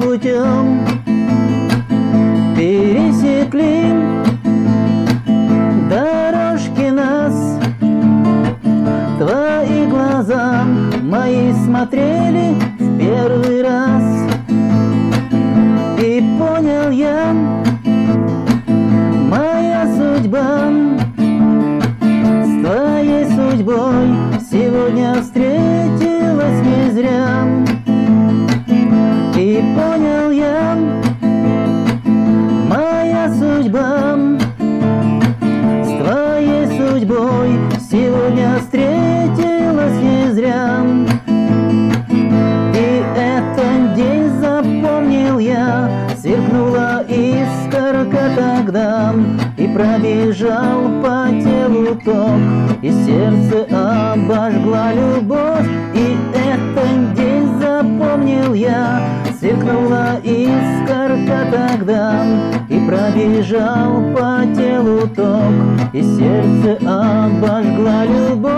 путем пересекли дорожки нас. Твои глаза мои смотрели тогда, И пробежал по телу ток, и сердце обожгла любовь. И этот день запомнил я, сверкнула искорка тогда, И пробежал по телу ток, и сердце обожгла любовь.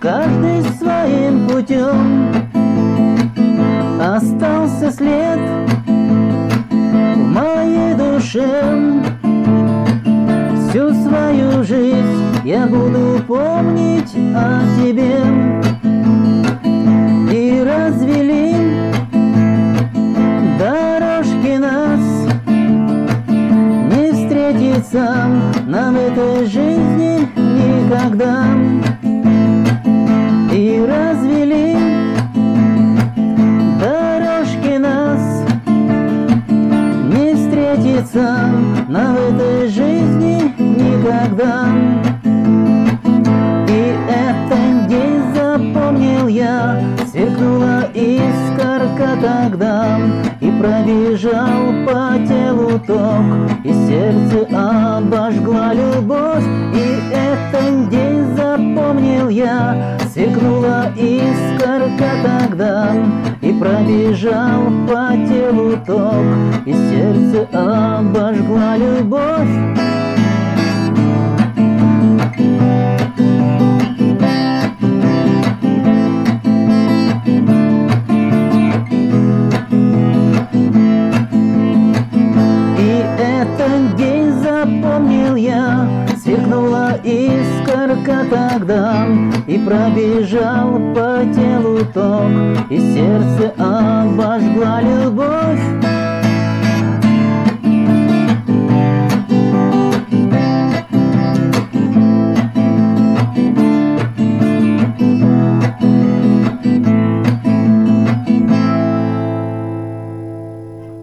Каждый своим путем. Остался след в моей душе. Всю свою жизнь я буду помнить о тебе. И развели дорожки нас. Не встретиться нам в этой жизни никогда встретиться нам этой жизни никогда и этот день запомнил я, сверкнула искорка тогда, И пробежал по телу ток, и сердце обожгла любовь. И этот день запомнил я, сверкнула искорка тогда, И пробежал по телу ток, и сердце обожгла любовь. И этот день запомнил я, искорка тогда, И пробежал по телу ток, и сердце обожгла любовь.